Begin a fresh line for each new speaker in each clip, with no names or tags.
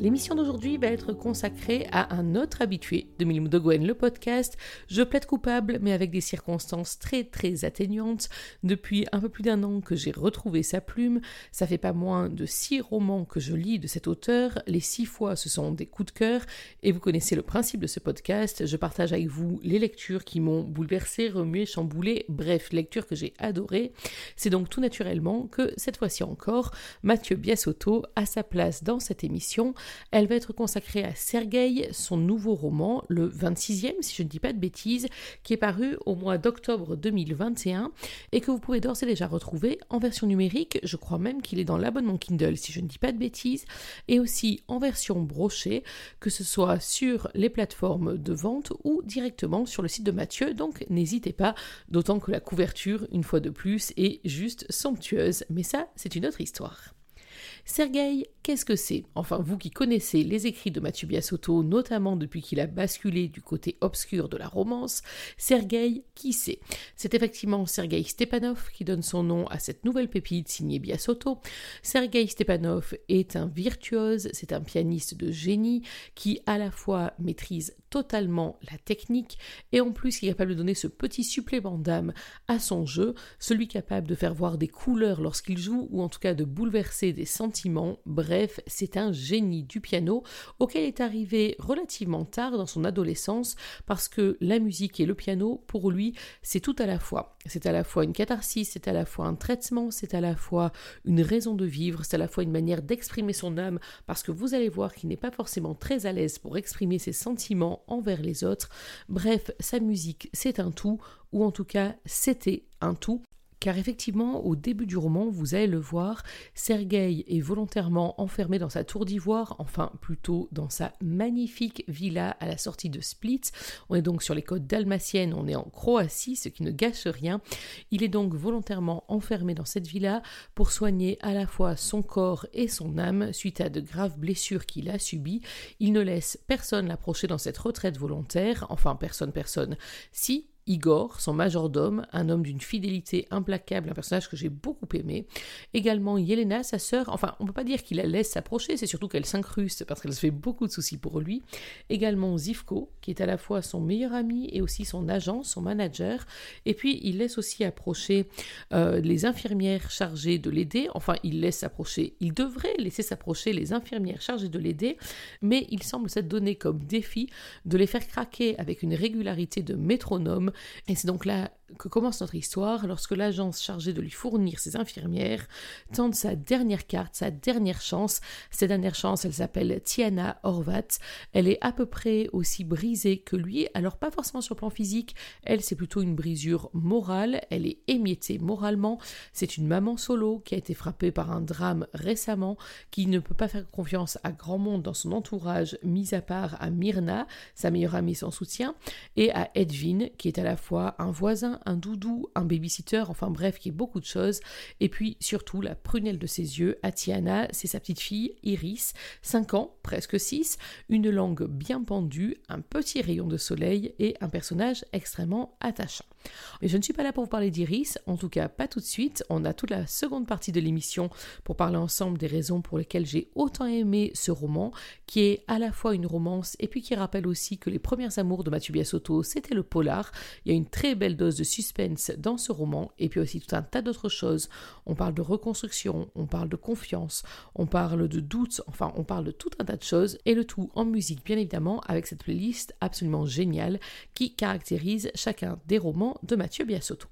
L'émission d'aujourd'hui va être consacrée à un autre habitué de Milim de Gwen, le podcast. Je plaide coupable, mais avec des circonstances très très atteignantes. Depuis un peu plus d'un an que j'ai retrouvé sa plume, ça fait pas moins de six romans que je lis de cet auteur. Les six fois, ce sont des coups de cœur, et vous connaissez le principe de ce podcast. Je partage avec vous les lectures qui m'ont bouleversé, remué, chamboulé, bref, lectures que j'ai adorées. C'est donc tout naturellement que cette fois-ci encore, Mathieu Biasotto a sa place dans cette émission. Elle va être consacrée à Sergueï, son nouveau roman, le 26e, si je ne dis pas de bêtises, qui est paru au mois d'octobre 2021 et que vous pouvez d'ores et déjà retrouver en version numérique. Je crois même qu'il est dans l'abonnement Kindle, si je ne dis pas de bêtises, et aussi en version brochée, que ce soit sur les plateformes de vente ou directement sur le site de Mathieu. Donc n'hésitez pas, d'autant que la couverture, une fois de plus, est juste somptueuse. Mais ça, c'est une autre histoire. Sergueï, qu'est-ce que c'est? Enfin, vous qui connaissez les écrits de Mathieu Biasotto, notamment depuis qu'il a basculé du côté obscur de la romance, Sergueï, qui c'est? C'est effectivement Sergueï Stepanov qui donne son nom à cette nouvelle pépite signée Biasotto. Sergueï Stepanov est un virtuose, c'est un pianiste de génie qui à la fois maîtrise totalement la technique et en plus qui est capable de donner ce petit supplément d'âme à son jeu, celui capable de faire voir des couleurs lorsqu'il joue ou en tout cas de bouleverser des sentiments. Bref, c'est un génie du piano auquel est arrivé relativement tard dans son adolescence parce que la musique et le piano, pour lui, c'est tout à la fois. C'est à la fois une catharsis, c'est à la fois un traitement, c'est à la fois une raison de vivre, c'est à la fois une manière d'exprimer son âme parce que vous allez voir qu'il n'est pas forcément très à l'aise pour exprimer ses sentiments envers les autres. Bref, sa musique, c'est un tout, ou en tout cas, c'était un tout car effectivement, au début du roman, vous allez le voir, Sergueï est volontairement enfermé dans sa tour d'ivoire, enfin plutôt dans sa magnifique villa à la sortie de Split. On est donc sur les côtes dalmatiennes, on est en Croatie, ce qui ne gâche rien. Il est donc volontairement enfermé dans cette villa pour soigner à la fois son corps et son âme suite à de graves blessures qu'il a subies. Il ne laisse personne l'approcher dans cette retraite volontaire, enfin personne, personne. Si, Igor, son majordome, un homme d'une fidélité implacable, un personnage que j'ai beaucoup aimé. Également Yelena, sa sœur, enfin on ne peut pas dire qu'il la laisse s'approcher, c'est surtout qu'elle s'incruste parce qu'elle se fait beaucoup de soucis pour lui. Également Zivko, qui est à la fois son meilleur ami et aussi son agent, son manager. Et puis il laisse aussi approcher euh, les infirmières chargées de l'aider, enfin il laisse s'approcher, il devrait laisser s'approcher les infirmières chargées de l'aider, mais il semble s'être donné comme défi de les faire craquer avec une régularité de métronome et c'est donc là que commence notre histoire lorsque l'agence chargée de lui fournir ses infirmières tente sa dernière carte, sa dernière chance. Cette dernière chance, elle s'appelle Tiana Horvat. Elle est à peu près aussi brisée que lui, alors pas forcément sur le plan physique, elle c'est plutôt une brisure morale, elle est émiettée moralement. C'est une maman solo qui a été frappée par un drame récemment, qui ne peut pas faire confiance à grand monde dans son entourage, mis à part à Myrna, sa meilleure amie sans soutien, et à Edwin, qui est à la fois un voisin, un doudou, un babysitter, enfin bref, qui est beaucoup de choses. Et puis surtout, la prunelle de ses yeux, Atiana, c'est sa petite fille, Iris, 5 ans, presque 6, une langue bien pendue, un petit rayon de soleil et un personnage extrêmement attachant. Je ne suis pas là pour vous parler d'Iris, en tout cas pas tout de suite. On a toute la seconde partie de l'émission pour parler ensemble des raisons pour lesquelles j'ai autant aimé ce roman, qui est à la fois une romance et puis qui rappelle aussi que les premiers amours de Mathieu Biasotto, c'était le polar. Il y a une très belle dose de suspense dans ce roman et puis aussi tout un tas d'autres choses. On parle de reconstruction, on parle de confiance, on parle de doute, enfin on parle de tout un tas de choses et le tout en musique bien évidemment avec cette playlist absolument géniale qui caractérise chacun des romans de Mathieu Biasotto.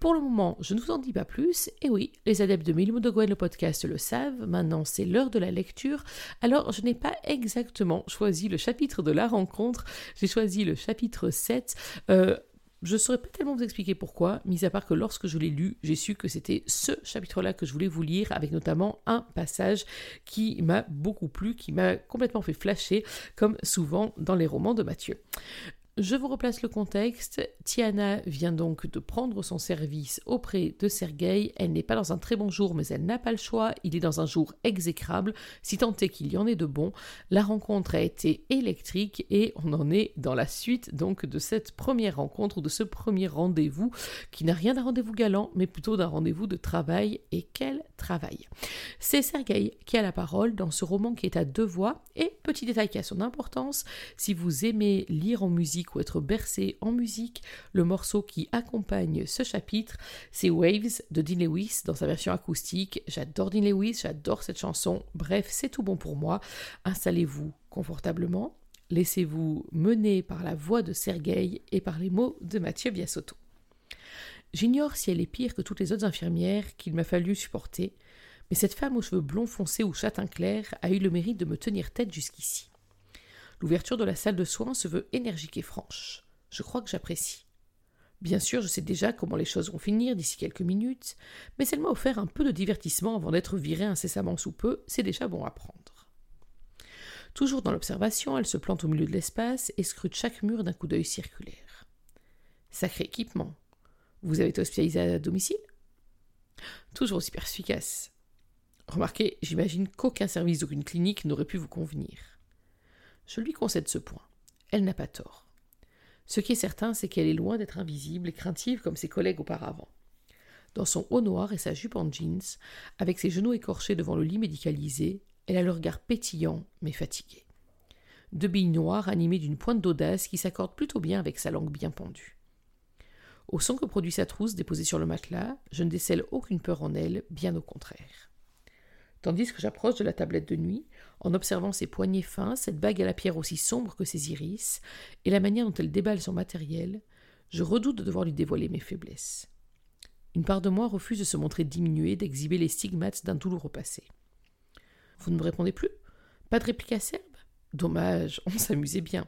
Pour le moment, je ne vous en dis pas plus, et oui, les adeptes de Milimo de Gwen, le podcast, le savent, maintenant c'est l'heure de la lecture, alors je n'ai pas exactement choisi le chapitre de la rencontre, j'ai choisi le chapitre 7, euh, je ne saurais pas tellement vous expliquer pourquoi, mis à part que lorsque je l'ai lu, j'ai su que c'était ce chapitre-là que je voulais vous lire, avec notamment un passage qui m'a beaucoup plu, qui m'a complètement fait flasher, comme souvent dans les romans de Mathieu. Je vous replace le contexte. Tiana vient donc de prendre son service auprès de Sergei. Elle n'est pas dans un très bon jour, mais elle n'a pas le choix. Il est dans un jour exécrable, si tant est qu'il y en ait de bon. La rencontre a été électrique et on en est dans la suite donc de cette première rencontre de ce premier rendez-vous qui n'a rien d'un rendez-vous galant, mais plutôt d'un rendez-vous de travail. Et quel travail C'est Sergei qui a la parole dans ce roman qui est à deux voix. Et petit détail qui a son importance, si vous aimez lire en musique ou être bercé en musique. Le morceau qui accompagne ce chapitre, c'est Waves de Dean Lewis dans sa version acoustique. J'adore Dean Lewis, j'adore cette chanson. Bref, c'est tout bon pour moi. Installez-vous confortablement. Laissez-vous mener par la voix de Sergueï et par les mots de Mathieu Biasotto. J'ignore si elle est pire que toutes les autres infirmières qu'il m'a fallu supporter, mais cette femme aux cheveux blonds foncés ou châtain clair a eu le mérite de me tenir tête jusqu'ici. L'ouverture de la salle de soins se veut énergique et franche. Je crois que j'apprécie. Bien sûr, je sais déjà comment les choses vont finir d'ici quelques minutes, mais elle m'a offert un peu de divertissement avant d'être virée incessamment sous peu, c'est déjà bon à prendre. Toujours dans l'observation, elle se plante au milieu de l'espace et scrute chaque mur d'un coup d'œil circulaire. Sacré équipement. Vous avez été hospitalisé à domicile? Toujours aussi perspicace. Remarquez, j'imagine qu'aucun service d'aucune clinique n'aurait pu vous convenir. Je lui concède ce point. Elle n'a pas tort. Ce qui est certain, c'est qu'elle est loin d'être invisible et craintive comme ses collègues auparavant. Dans son haut noir et sa jupe en jeans, avec ses genoux écorchés devant le lit médicalisé, elle a le regard pétillant mais fatigué. Deux billes noires animées d'une pointe d'audace qui s'accorde plutôt bien avec sa langue bien pendue. Au son que produit sa trousse déposée sur le matelas, je ne décèle aucune peur en elle, bien au contraire. Tandis que j'approche de la tablette de nuit, en observant ses poignets fins, cette bague à la pierre aussi sombre que ses iris, et la manière dont elle déballe son matériel, je redoute de devoir lui dévoiler mes faiblesses. Une part de moi refuse de se montrer diminuée, d'exhiber les stigmates d'un douloureux passé. Vous ne me répondez plus? Pas de réplique acerbe Dommage, on s'amusait bien.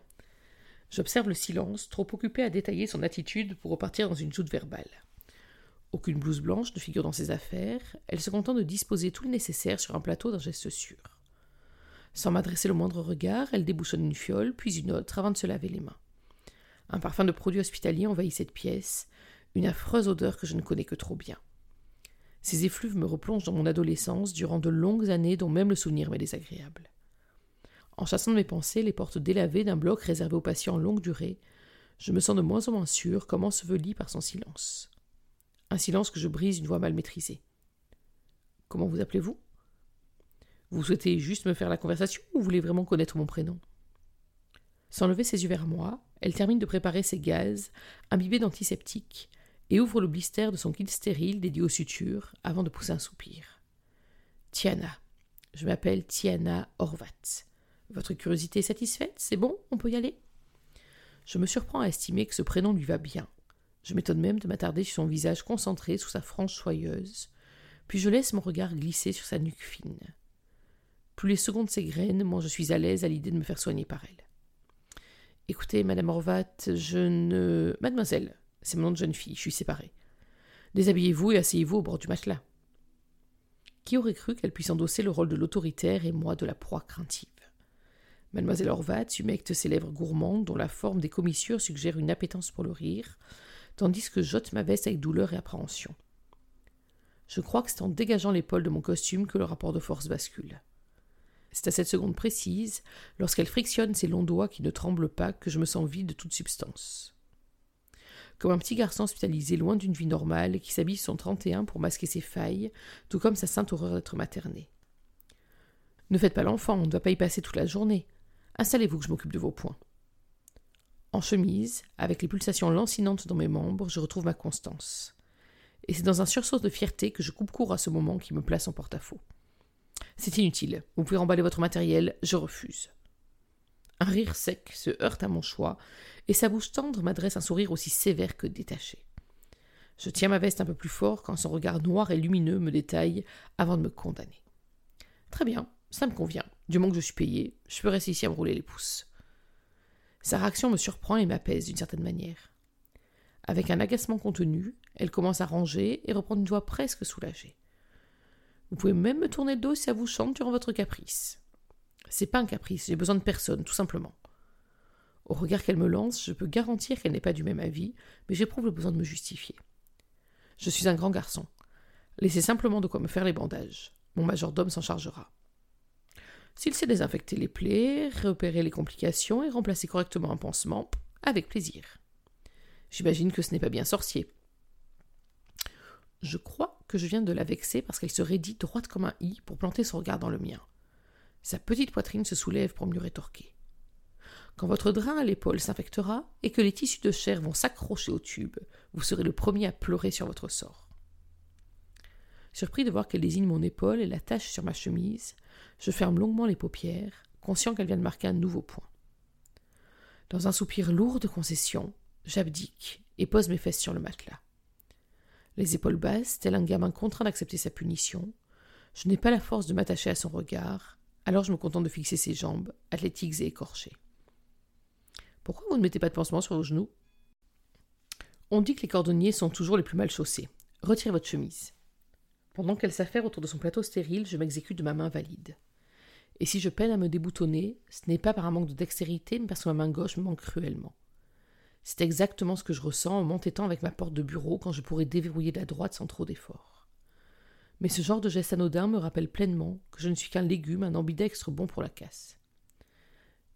J'observe le silence, trop occupé à détailler son attitude pour repartir dans une joute verbale. Aucune blouse blanche ne figure dans ses affaires, elle se contente de disposer tout le nécessaire sur un plateau d'un geste sûr. Sans m'adresser le moindre regard, elle débouchonne une fiole, puis une autre, avant de se laver les mains. Un parfum de produit hospitalier envahit cette pièce, une affreuse odeur que je ne connais que trop bien. Ces effluves me replongent dans mon adolescence durant de longues années dont même le souvenir m'est désagréable. En chassant de mes pensées les portes délavées d'un bloc réservé aux patients en longue durée, je me sens de moins en moins sûr comment se veut par son silence. Un silence que je brise d'une voix mal maîtrisée. Comment vous appelez-vous? Vous souhaitez juste me faire la conversation ou voulez vraiment connaître mon prénom? Sans lever ses yeux vers moi, elle termine de préparer ses gaz, imbibés d'antiseptiques, et ouvre le blister de son kit stérile dédié aux sutures avant de pousser un soupir. Tiana. Je m'appelle Tiana Horvat. Votre curiosité est satisfaite? C'est bon? On peut y aller? Je me surprends à estimer que ce prénom lui va bien. Je m'étonne même de m'attarder sur son visage concentré sous sa frange soyeuse, puis je laisse mon regard glisser sur sa nuque fine. Plus les secondes s'égrènent, moins je suis à l'aise à l'idée de me faire soigner par elle. Écoutez, Madame Horvat, je ne. Mademoiselle, c'est mon nom de jeune fille, je suis séparée. Déshabillez-vous et asseyez-vous au bord du matelas. Qui aurait cru qu'elle puisse endosser le rôle de l'autoritaire et moi de la proie craintive? Mademoiselle Horvat humecte ses lèvres gourmandes dont la forme des commissures suggère une appétence pour le rire, tandis que j'ôte ma veste avec douleur et appréhension. Je crois que c'est en dégageant l'épaule de mon costume que le rapport de force bascule. C'est à cette seconde précise, lorsqu'elle frictionne ses longs doigts qui ne tremblent pas, que je me sens vide de toute substance. Comme un petit garçon hospitalisé loin d'une vie normale qui s'habille son 31 pour masquer ses failles, tout comme sa sainte horreur d'être materné. Ne faites pas l'enfant, on ne doit pas y passer toute la journée. Installez-vous que je m'occupe de vos points. En chemise, avec les pulsations lancinantes dans mes membres, je retrouve ma constance. Et c'est dans un sursaut de fierté que je coupe court à ce moment qui me place en porte-à-faux. C'est inutile. Vous pouvez remballer votre matériel, je refuse. Un rire sec se heurte à mon choix, et sa bouche tendre m'adresse un sourire aussi sévère que détaché. Je tiens ma veste un peu plus fort quand son regard noir et lumineux me détaille avant de me condamner. Très bien, ça me convient. Du moment que je suis payé, je peux rester ici à me rouler les pouces. Sa réaction me surprend et m'apaise d'une certaine manière. Avec un agacement contenu, elle commence à ranger et reprend une voix presque soulagée. Vous pouvez même me tourner le dos si ça vous chante durant votre caprice. C'est pas un caprice, j'ai besoin de personne, tout simplement. Au regard qu'elle me lance, je peux garantir qu'elle n'est pas du même avis, mais j'éprouve le besoin de me justifier. Je suis un grand garçon. Laissez simplement de quoi me faire les bandages. Mon majordome s'en chargera. S'il sait désinfecter les plaies, repérer les complications et remplacer correctement un pansement, avec plaisir. J'imagine que ce n'est pas bien sorcier. Je crois que je viens de la vexer parce qu'elle se raidit droite comme un i pour planter son regard dans le mien. Sa petite poitrine se soulève pour mieux rétorquer. Quand votre drain à l'épaule s'infectera et que les tissus de chair vont s'accrocher au tube, vous serez le premier à pleurer sur votre sort. Surpris de voir qu'elle désigne mon épaule et la tache sur ma chemise, je ferme longuement les paupières, conscient qu'elle vient de marquer un nouveau point. Dans un soupir lourd de concession, j'abdique et pose mes fesses sur le matelas. Les épaules basses, tel un gamin contraint d'accepter sa punition, je n'ai pas la force de m'attacher à son regard, alors je me contente de fixer ses jambes, athlétiques et écorchées. Pourquoi vous ne mettez pas de pansement sur vos genoux? On dit que les cordonniers sont toujours les plus mal chaussés. Retirez votre chemise. Pendant qu'elle s'affaire autour de son plateau stérile, je m'exécute de ma main valide. Et si je peine à me déboutonner, ce n'est pas par un manque de dextérité, mais parce que ma main gauche me manque cruellement. C'est exactement ce que je ressens en m'entêtant avec ma porte de bureau quand je pourrais déverrouiller la droite sans trop d'efforts. Mais ce genre de geste anodin me rappelle pleinement que je ne suis qu'un légume, un ambidextre bon pour la casse.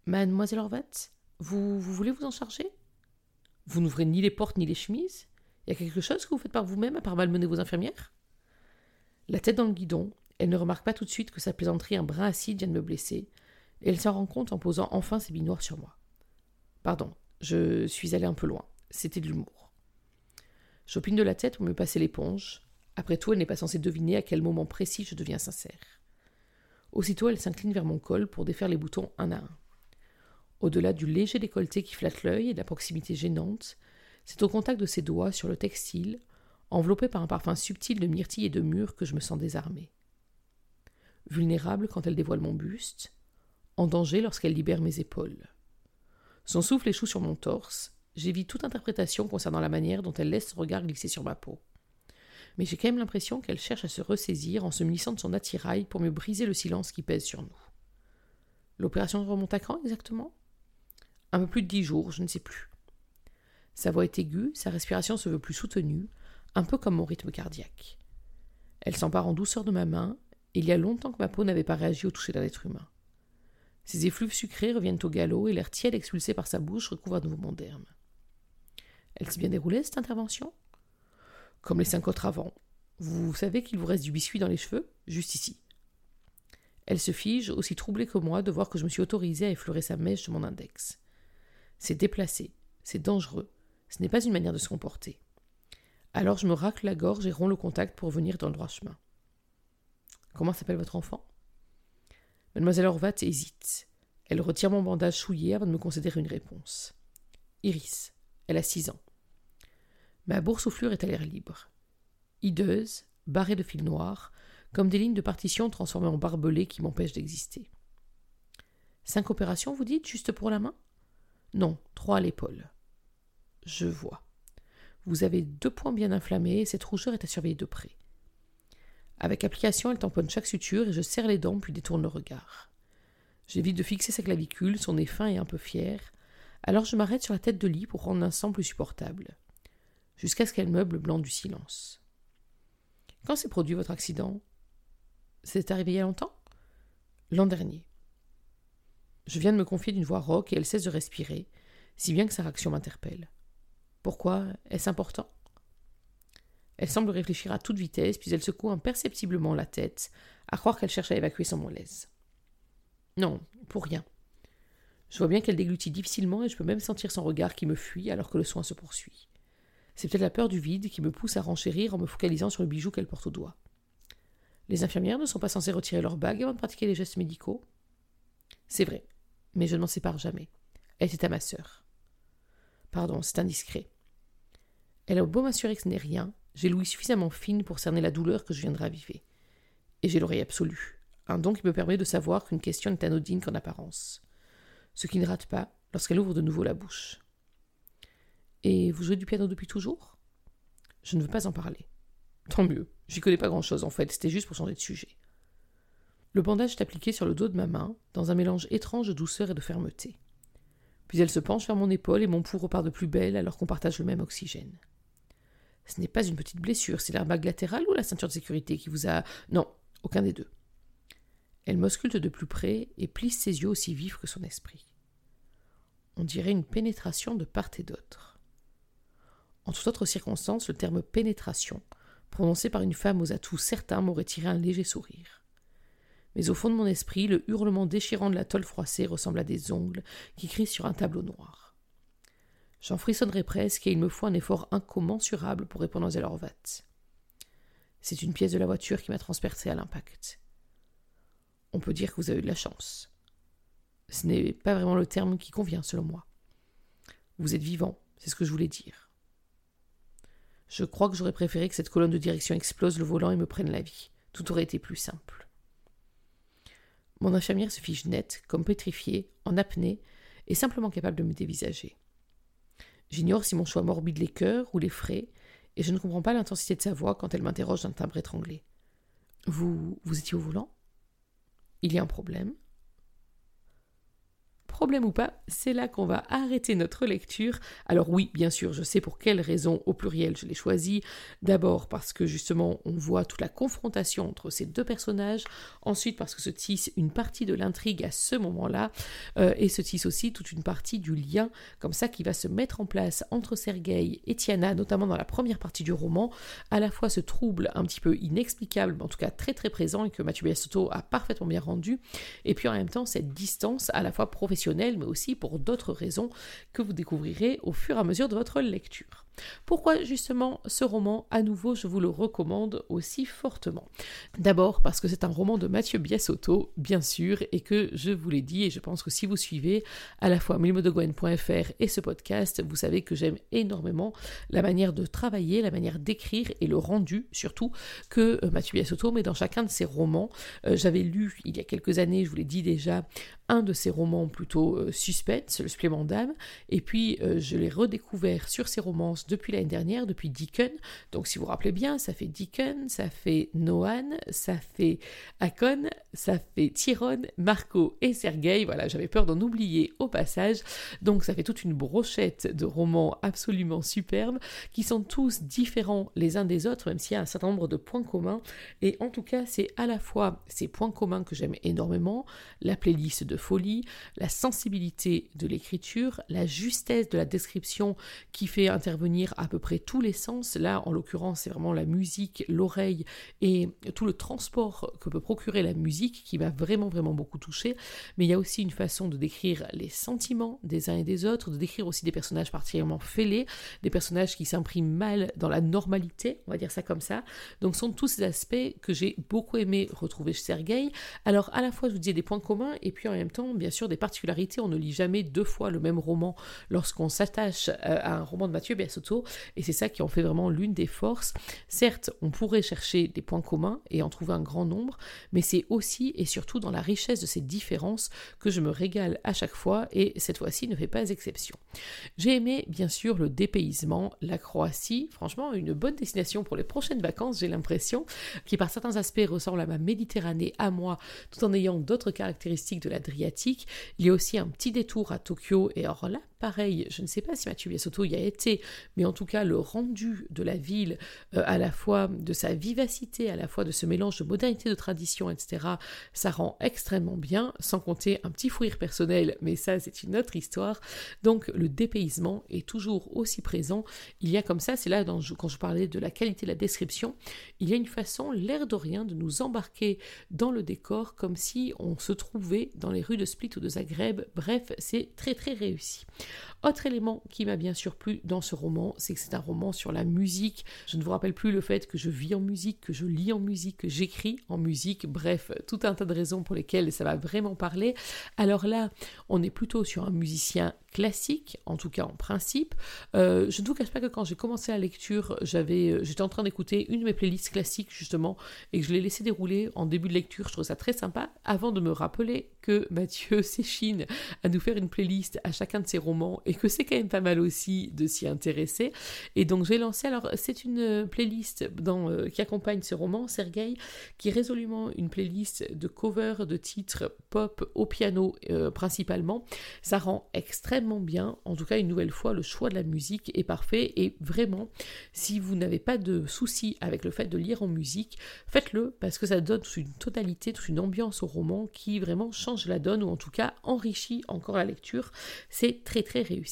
Mademoiselle Horvat, vous, vous voulez vous en charger? Vous n'ouvrez ni les portes ni les chemises? Il y a quelque chose que vous faites par vous-même à part malmener vos infirmières? La tête dans le guidon, elle ne remarque pas tout de suite que sa plaisanterie un brin acide vient de me blesser, et elle s'en rend compte en posant enfin ses billes noires sur moi. Pardon, je suis allé un peu loin. C'était de l'humour. J'opine de la tête pour me passer l'éponge. Après tout, elle n'est pas censée deviner à quel moment précis je deviens sincère. Aussitôt, elle s'incline vers mon col pour défaire les boutons un à un. Au-delà du léger décolleté qui flatte l'œil et de la proximité gênante, c'est au contact de ses doigts sur le textile, enveloppé par un parfum subtil de myrtille et de mûre, que je me sens désarmée vulnérable quand elle dévoile mon buste, en danger lorsqu'elle libère mes épaules. Son souffle échoue sur mon torse, j'évite toute interprétation concernant la manière dont elle laisse son regard glisser sur ma peau. Mais j'ai quand même l'impression qu'elle cherche à se ressaisir en se munissant de son attirail pour me briser le silence qui pèse sur nous. L'opération remonte à quand exactement? Un peu plus de dix jours, je ne sais plus. Sa voix est aiguë, sa respiration se veut plus soutenue, un peu comme mon rythme cardiaque. Elle s'empare en douceur de ma main il y a longtemps que ma peau n'avait pas réagi au toucher d'un être humain. Ses effluves sucrés reviennent au galop et l'air tiède expulsé par sa bouche recouvre à nouveau mon derme. Elle s'est bien déroulée, cette intervention? Comme les cinq autres avant. Vous savez qu'il vous reste du biscuit dans les cheveux? Juste ici. Elle se fige, aussi troublée que moi de voir que je me suis autorisée à effleurer sa mèche de mon index. C'est déplacé, c'est dangereux, ce n'est pas une manière de se comporter. Alors je me racle la gorge et romps le contact pour venir dans le droit chemin. Comment s'appelle votre enfant? Mademoiselle Horvat hésite. Elle retire mon bandage souillé avant de me considérer une réponse. Iris. Elle a six ans. Ma boursouflure est à l'air libre. Hideuse, barrée de fil noir, comme des lignes de partition transformées en barbelés qui m'empêchent d'exister. Cinq opérations, vous dites, juste pour la main? Non, trois à l'épaule. Je vois. Vous avez deux points bien inflammés et cette rougeur est à surveiller de près. Avec application, elle tamponne chaque suture et je serre les dents puis détourne le regard. J'évite de fixer sa clavicule, son nez fin et un peu fier, alors je m'arrête sur la tête de lit pour rendre l'instant plus supportable, jusqu'à ce qu'elle meuble blanc du silence. Quand s'est produit votre accident? C'est arrivé il y a longtemps? L'an dernier. Je viens de me confier d'une voix rauque et elle cesse de respirer, si bien que sa réaction m'interpelle. Pourquoi? Est-ce important? Elle semble réfléchir à toute vitesse, puis elle secoue imperceptiblement la tête, à croire qu'elle cherche à évacuer son malaise. Non, pour rien. Je vois bien qu'elle déglutit difficilement et je peux même sentir son regard qui me fuit alors que le soin se poursuit. C'est peut-être la peur du vide qui me pousse à renchérir en me focalisant sur le bijou qu'elle porte au doigt. Les infirmières ne sont pas censées retirer leur bague avant de pratiquer les gestes médicaux C'est vrai, mais je ne m'en sépare jamais. Elle était à ma sœur. Pardon, c'est indiscret. Elle a beau m'assurer que ce n'est rien, j'ai l'ouïe suffisamment fine pour cerner la douleur que je viens de raviver. Et j'ai l'oreille absolue, un don qui me permet de savoir qu'une question n'est anodine qu'en apparence. Ce qui ne rate pas lorsqu'elle ouvre de nouveau la bouche. Et vous jouez du piano depuis toujours? Je ne veux pas en parler. Tant mieux, j'y connais pas grand-chose en fait, c'était juste pour changer de sujet. Le bandage est appliqué sur le dos de ma main, dans un mélange étrange de douceur et de fermeté. Puis elle se penche vers mon épaule et mon pouls repart de plus belle alors qu'on partage le même oxygène. Ce n'est pas une petite blessure, c'est l'airbag latéral ou la ceinture de sécurité qui vous a. Non, aucun des deux. Elle m'ausculte de plus près et plisse ses yeux aussi vifs que son esprit. On dirait une pénétration de part et d'autre. En toute autre circonstance, le terme pénétration, prononcé par une femme aux atouts certains, m'aurait tiré un léger sourire. Mais au fond de mon esprit, le hurlement déchirant de la tôle froissée ressemble à des ongles qui crient sur un tableau noir. J'en frissonnerai presque et il me faut un effort incommensurable pour répondre à leur vatte. C'est une pièce de la voiture qui m'a transpercé à l'impact. On peut dire que vous avez eu de la chance. Ce n'est pas vraiment le terme qui convient, selon moi. Vous êtes vivant, c'est ce que je voulais dire. Je crois que j'aurais préféré que cette colonne de direction explose le volant et me prenne la vie. Tout aurait été plus simple. Mon infirmière se fiche nette, comme pétrifiée, en apnée, et simplement capable de me dévisager. J'ignore si mon choix morbide les cœurs ou les frais, et je ne comprends pas l'intensité de sa voix quand elle m'interroge d'un timbre étranglé. Vous. vous étiez au volant? Il y a un problème? Problème ou pas, c'est là qu'on va arrêter notre lecture. Alors oui, bien sûr, je sais pour quelle raison au pluriel je l'ai choisi. D'abord parce que justement on voit toute la confrontation entre ces deux personnages. Ensuite parce que se tisse une partie de l'intrigue à ce moment-là. Euh, et se tisse aussi toute une partie du lien comme ça qui va se mettre en place entre Sergei et Tiana, notamment dans la première partie du roman. À la fois ce trouble un petit peu inexplicable, mais en tout cas très très présent et que Mathieu Biasotto a parfaitement bien rendu. Et puis en même temps cette distance à la fois professionnelle mais aussi pour d'autres raisons que vous découvrirez au fur et à mesure de votre lecture. Pourquoi justement ce roman, à nouveau, je vous le recommande aussi fortement? D'abord parce que c'est un roman de Mathieu Biasotto, bien sûr, et que je vous l'ai dit, et je pense que si vous suivez à la fois milmodegwen.fr et ce podcast, vous savez que j'aime énormément la manière de travailler, la manière d'écrire et le rendu surtout que euh, Mathieu Biasotto met dans chacun de ses romans. Euh, j'avais lu il y a quelques années, je vous l'ai dit déjà, un de ses romans plutôt euh, suspects, Le supplément d'âme, et puis je l'ai redécouvert sur ses romans depuis l'année dernière, depuis Deacon. Donc si vous vous rappelez bien, ça fait Deacon, ça fait Noan, ça fait Akon, ça fait Tyrone, Marco et Sergei. Voilà, j'avais peur d'en oublier au passage. Donc ça fait toute une brochette de romans absolument superbes qui sont tous différents les uns des autres, même s'il y a un certain nombre de points communs. Et en tout cas, c'est à la fois ces points communs que j'aime énormément, la playlist de folie, la sensibilité de l'écriture, la justesse de la description qui fait intervenir à peu près tous les sens. Là, en l'occurrence, c'est vraiment la musique, l'oreille et tout le transport que peut procurer la musique qui m'a vraiment, vraiment beaucoup touché. Mais il y a aussi une façon de décrire les sentiments des uns et des autres, de décrire aussi des personnages particulièrement fêlés, des personnages qui s'impriment mal dans la normalité, on va dire ça comme ça. Donc, ce sont tous ces aspects que j'ai beaucoup aimé retrouver chez Sergei. Alors, à la fois, je vous disais des points communs et puis en temps, bien sûr, des particularités. On ne lit jamais deux fois le même roman lorsqu'on s'attache euh, à un roman de Mathieu Bessot et c'est ça qui en fait vraiment l'une des forces. Certes, on pourrait chercher des points communs et en trouver un grand nombre, mais c'est aussi et surtout dans la richesse de ces différences que je me régale à chaque fois, et cette fois-ci ne fait pas exception. J'ai aimé, bien sûr, le dépaysement, la Croatie, franchement, une bonne destination pour les prochaines vacances, j'ai l'impression, qui par certains aspects ressemble à ma Méditerranée, à moi, tout en ayant d'autres caractéristiques de Il y a aussi un petit détour à Tokyo, et alors là, pareil, je ne sais pas si Mathieu Biasotto y a été, mais en tout cas le rendu de la ville, euh, à la fois de sa vivacité, à la fois de ce mélange de modernité, de tradition, etc., ça rend extrêmement bien, sans compter un petit fouir personnel, mais ça c'est une autre histoire. Donc le dépaysement est toujours aussi présent. Il y a comme ça, c'est là quand je parlais de la qualité de la description, il y a une façon, l'air de rien, de nous embarquer dans le décor comme si on se trouvait dans les rues de Split ou de Zagreb. Bref, c'est très très réussi. Autre élément qui m'a bien sûr plu dans ce roman, c'est que c'est un roman sur la musique. Je ne vous rappelle plus le fait que je vis en musique, que je lis en musique, que j'écris en musique, bref, tout un tas de raisons pour lesquelles ça va vraiment parler. Alors là, on est plutôt sur un musicien classique, en tout cas en principe. Euh, je ne vous cache pas que quand j'ai commencé la lecture, j'avais, euh, j'étais en train d'écouter une de mes playlists classiques justement, et que je l'ai laissé dérouler en début de lecture. Je trouve ça très sympa, avant de me rappeler que Mathieu s'échine à nous faire une playlist à chacun de ses romans, que c'est quand même pas mal aussi de s'y intéresser. Et donc j'ai lancé, alors c'est une playlist dans, euh, qui accompagne ce roman, Sergei, qui est résolument une playlist de covers de titres pop au piano principalement. Ça rend extrêmement bien. En tout cas, une nouvelle fois, le choix de la musique est parfait. Et vraiment, si vous n'avez pas de soucis avec le fait de lire en musique, faites-le parce que ça donne une totalité, toute une ambiance au roman qui vraiment change la donne ou en tout cas enrichit encore la lecture. C'est très très réussi.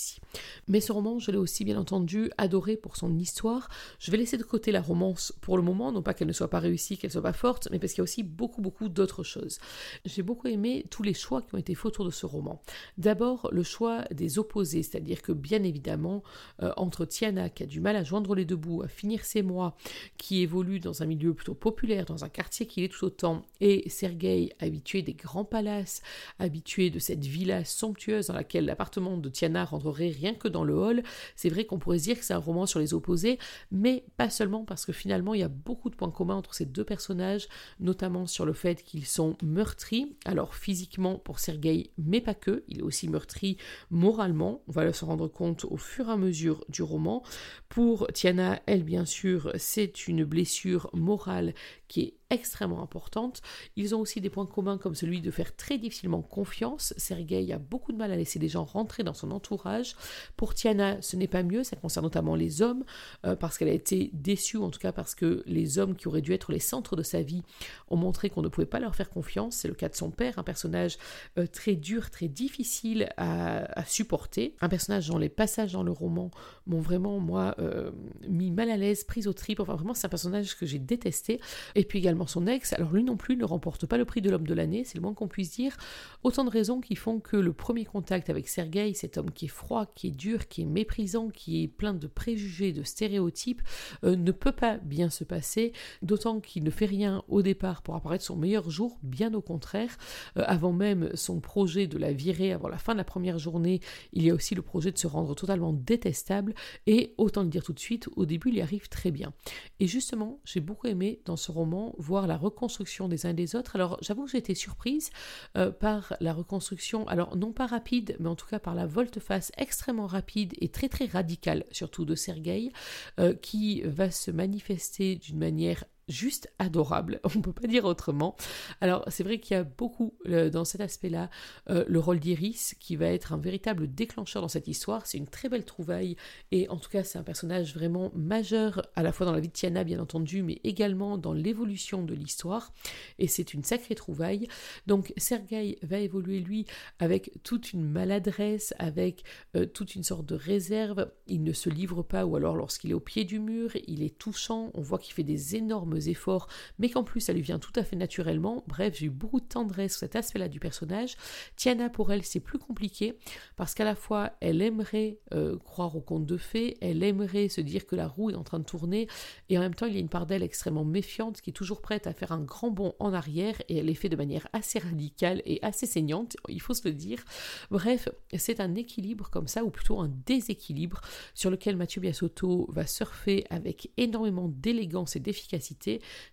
Mais ce roman, je l'ai aussi bien entendu adoré pour son histoire. Je vais laisser de côté la romance pour le moment, non pas qu'elle ne soit pas réussie, qu'elle soit pas forte, mais parce qu'il y a aussi beaucoup beaucoup d'autres choses. J'ai beaucoup aimé tous les choix qui ont été faits autour de ce roman. D'abord, le choix des opposés, c'est-à-dire que bien évidemment, euh, entre Tiana, qui a du mal à joindre les deux bouts, à finir ses mois, qui évolue dans un milieu plutôt populaire, dans un quartier qui est tout autant, et Sergei, habitué des grands palaces, habitué de cette villa somptueuse dans laquelle l'appartement de Tiana rien que dans le hall, c'est vrai qu'on pourrait se dire que c'est un roman sur les opposés, mais pas seulement parce que finalement il y a beaucoup de points communs entre ces deux personnages, notamment sur le fait qu'ils sont meurtris, alors physiquement pour Sergei, mais pas que, il est aussi meurtri moralement, on va se rendre compte au fur et à mesure du roman. Pour Tiana, elle bien sûr, c'est une blessure morale qui est extrêmement importante. Ils ont aussi des points communs comme celui de faire très difficilement confiance. Sergei a beaucoup de mal à laisser des gens rentrer dans son entourage. Pour Tiana, ce n'est pas mieux, ça concerne notamment les hommes, euh, parce qu'elle a été déçue, en tout cas parce que les hommes qui auraient dû être les centres de sa vie ont montré qu'on ne pouvait pas leur faire confiance. C'est le cas de son père, un personnage euh, très dur, très difficile à, supporter. Un personnage dont les passages dans le roman m'ont vraiment, moi, euh, mis mal à l'aise, prise au trip. Enfin, vraiment, c'est un personnage que j'ai détesté. Et puis également son ex, alors lui non plus ne remporte pas le prix de l'homme de l'année, c'est le moins qu'on puisse dire. Autant de raisons qui font que le premier contact avec Sergei, cet homme qui est froid, qui est dur, qui est méprisant, qui est plein de préjugés, de stéréotypes, euh, ne peut pas bien se passer, d'autant qu'il ne fait rien au départ pour apparaître son meilleur jour, bien au contraire. Euh, avant même son projet de la virer avant la fin de la première journée, il y a aussi le projet de se rendre totalement détestable, et autant le dire tout de suite, au début il y arrive très bien. Et justement, j'ai beaucoup aimé dans ce roman la reconstruction des uns des autres. Alors j'avoue que j'ai été surprise euh, par la reconstruction, alors non pas rapide, mais en tout cas par la volte-face extrêmement rapide et très très radicale, surtout de Sergueï, euh, qui va se manifester d'une manière juste adorable, on ne peut pas dire autrement. Alors c'est vrai qu'il y a beaucoup euh, dans cet aspect-là euh, le rôle d'Iris qui va être un véritable déclencheur dans cette histoire, c'est une très belle trouvaille et en tout cas c'est un personnage vraiment majeur à la fois dans la vie de Tiana bien entendu mais également dans l'évolution de l'histoire et c'est une sacrée trouvaille. Donc Sergei va évoluer lui avec toute une maladresse, avec euh, toute une sorte de réserve, il ne se livre pas ou alors lorsqu'il est au pied du mur, il est touchant, on voit qu'il fait des énormes efforts, mais qu'en plus ça lui vient tout à fait naturellement. Bref, j'ai eu beaucoup de tendresse sur cet aspect-là du personnage. Tiana, pour elle, c'est plus compliqué, parce qu'à la fois, elle aimerait euh, croire au conte de fées, elle aimerait se dire que la roue est en train de tourner, et en même temps, il y a une part d'elle extrêmement méfiante, qui est toujours prête à faire un grand bond en arrière, et elle est fait de manière assez radicale et assez saignante, il faut se le dire. Bref, c'est un équilibre comme ça, ou plutôt un déséquilibre, sur lequel Mathieu Biasotto va surfer avec énormément d'élégance et d'efficacité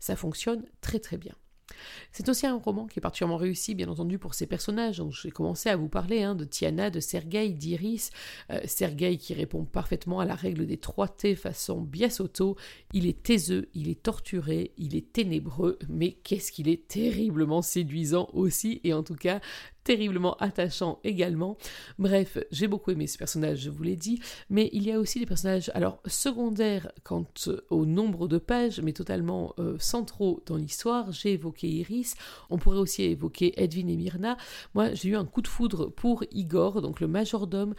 ça fonctionne très très bien. C'est aussi un roman qui est particulièrement réussi, bien entendu, pour ses personnages. Donc, j'ai commencé à vous parler hein, de Tiana, de Sergei, d'Iris. Euh, Sergei qui répond parfaitement à la règle des trois T façon Biasotto. Il est taiseux, il est torturé, il est ténébreux, mais qu'est-ce qu'il est terriblement séduisant aussi, et en tout cas terriblement attachant également. Bref, j'ai beaucoup aimé ce personnage, je vous l'ai dit, mais il y a aussi des personnages, alors secondaires quant au nombre de pages, mais totalement euh, centraux dans l'histoire. J'ai évoqué Iris, on pourrait aussi évoquer Edwin et Myrna. Moi, j'ai eu un coup de foudre pour Igor, donc le majordome,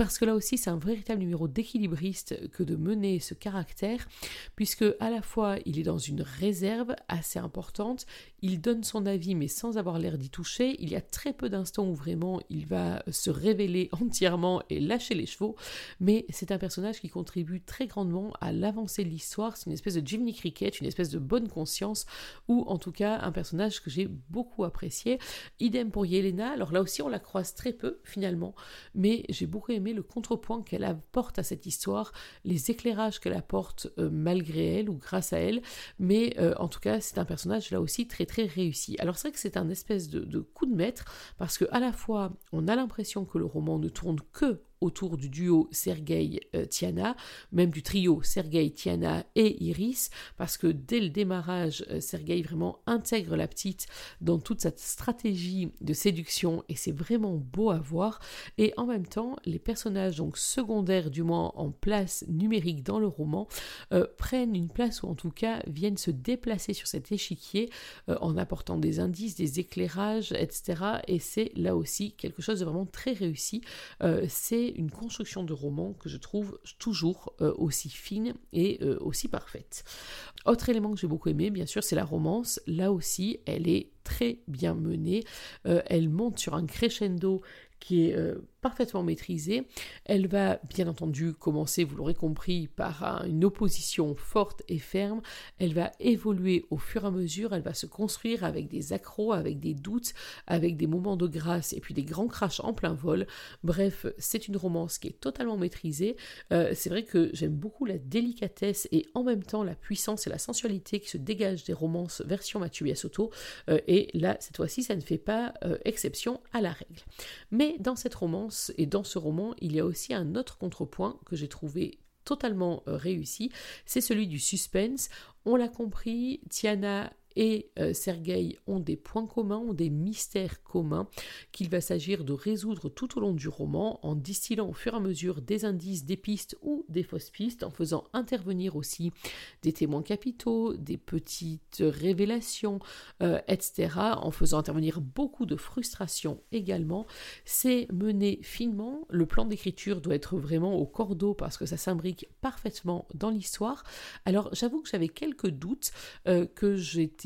parce que là aussi c'est un véritable numéro d'équilibriste que de mener ce caractère, puisque à la fois il est dans une réserve assez importante, il donne son avis mais sans avoir l'air d'y toucher, il y a très peu d'instants où vraiment il va se révéler entièrement et lâcher les chevaux, mais c'est un personnage qui contribue très grandement à l'avancée de l'histoire, c'est une espèce de Jiminy Cricket, une espèce de bonne conscience, ou en tout cas un personnage que j'ai beaucoup apprécié. Idem pour Yelena, alors là aussi on la croise très peu finalement, mais j'ai beaucoup aimé le contrepoint qu'elle apporte à cette histoire, les éclairages qu'elle apporte euh, malgré elle ou grâce à elle, mais euh, en tout cas c'est un personnage là aussi très très réussi. Alors c'est vrai que c'est un espèce de, coup de maître parce que à la fois on a l'impression que le roman ne tourne que autour du duo Sergei-Tiana, même du trio Sergei-Tiana et Iris, parce que dès le démarrage, Sergei vraiment intègre la petite dans toute cette stratégie de séduction et c'est vraiment beau à voir. Et en même temps, les personnages donc secondaires, du moins en place numérique dans le roman, prennent une place ou en tout cas viennent se déplacer sur cet échiquier en apportant des indices, des éclairages, etc. Et c'est là aussi quelque chose de vraiment très réussi. Euh, c'est une construction de roman que je trouve toujours euh, aussi fine et euh, aussi parfaite. Autre élément que j'ai beaucoup aimé, bien sûr, c'est la romance. Là aussi, elle est très bien menée. elle monte sur un crescendo qui est parfaitement maîtrisée. Elle va bien entendu commencer, vous l'aurez compris, par une opposition forte et ferme. Elle va évoluer au fur et à mesure, elle va se construire avec des accros, avec des doutes, avec des moments de grâce et puis des grands crashs en plein vol. Bref, c'est une romance qui est totalement maîtrisée. Euh, c'est vrai que j'aime beaucoup la délicatesse et en même temps la puissance et la sensualité qui se dégagent des romances version Mathieu Biasotto. Euh, et là, cette fois-ci, ça ne fait pas euh, exception à la règle. Mais dans cette romance, et dans ce roman, il y a aussi un autre contrepoint que j'ai trouvé totalement euh, réussi, c'est celui du suspense. On l'a compris, Tiana et euh, Sergueï ont des points communs, ont des mystères communs qu'il va s'agir de résoudre tout au long du roman en distillant au fur et à mesure des indices, des pistes ou des fausses pistes, en faisant intervenir aussi des témoins capitaux, des petites révélations, euh, etc., en faisant intervenir beaucoup de frustration également. C'est mené finement, le plan d'écriture doit être vraiment au cordeau parce que ça s'imbrique parfaitement dans l'histoire. Alors j'avoue que j'avais quelques doutes euh, que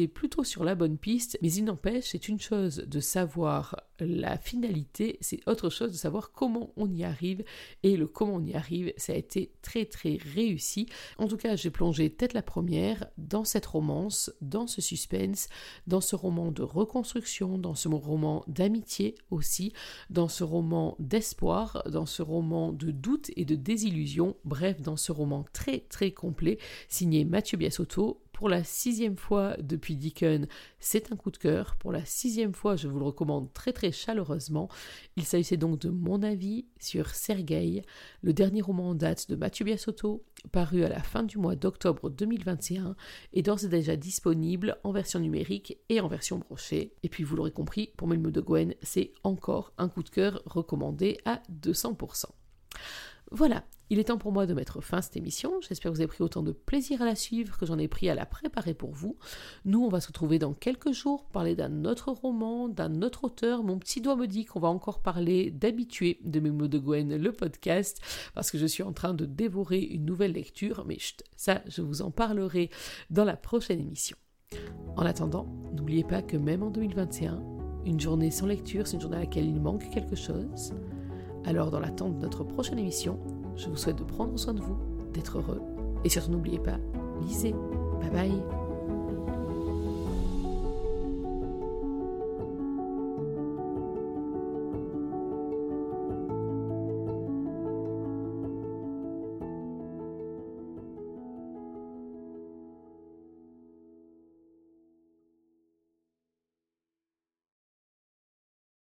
plutôt sur la bonne piste, mais il n'empêche, c'est une chose de savoir la finalité, c'est autre chose de savoir comment on y arrive, et le comment on y arrive, ça a été très très réussi. En tout cas, j'ai plongé tête la première dans cette romance, dans ce suspense, dans ce roman de reconstruction, dans ce roman d'amitié aussi, dans ce roman d'espoir, dans ce roman de doute et de désillusion, bref, dans ce roman très très complet, signé Mathieu Biasotto, pour la sixième fois depuis Deacon, c'est un coup de cœur. Pour la sixième fois, je vous le recommande très très chaleureusement. Il s'agissait donc de mon avis sur Sergei, le dernier roman en date de Mathieu Biasotto, paru à la fin du mois d'octobre 2021 et d'ores et déjà disponible en version numérique et en version brochée. Et puis vous l'aurez compris, pour Melmo de Gwen, c'est encore un coup de cœur recommandé à 200%. Voilà, il est temps pour moi de mettre fin à cette émission. J'espère que vous avez pris autant de plaisir à la suivre que j'en ai pris à la préparer pour vous. Nous, on va se retrouver dans quelques jours, parler d'un autre roman, d'un autre auteur. Mon petit doigt me dit qu'on va encore parler d'habitués de Mémo de Gwen, le podcast, parce que je suis en train de dévorer une nouvelle lecture. Mais ça, je vous en parlerai dans la prochaine émission. En attendant, n'oubliez pas que même en 2021, une journée sans lecture, c'est une journée à laquelle il manque quelque chose. Alors, dans l'attente de notre prochaine émission, je vous souhaite de prendre soin de vous, d'être heureux, et surtout n'oubliez pas, lisez. Bye bye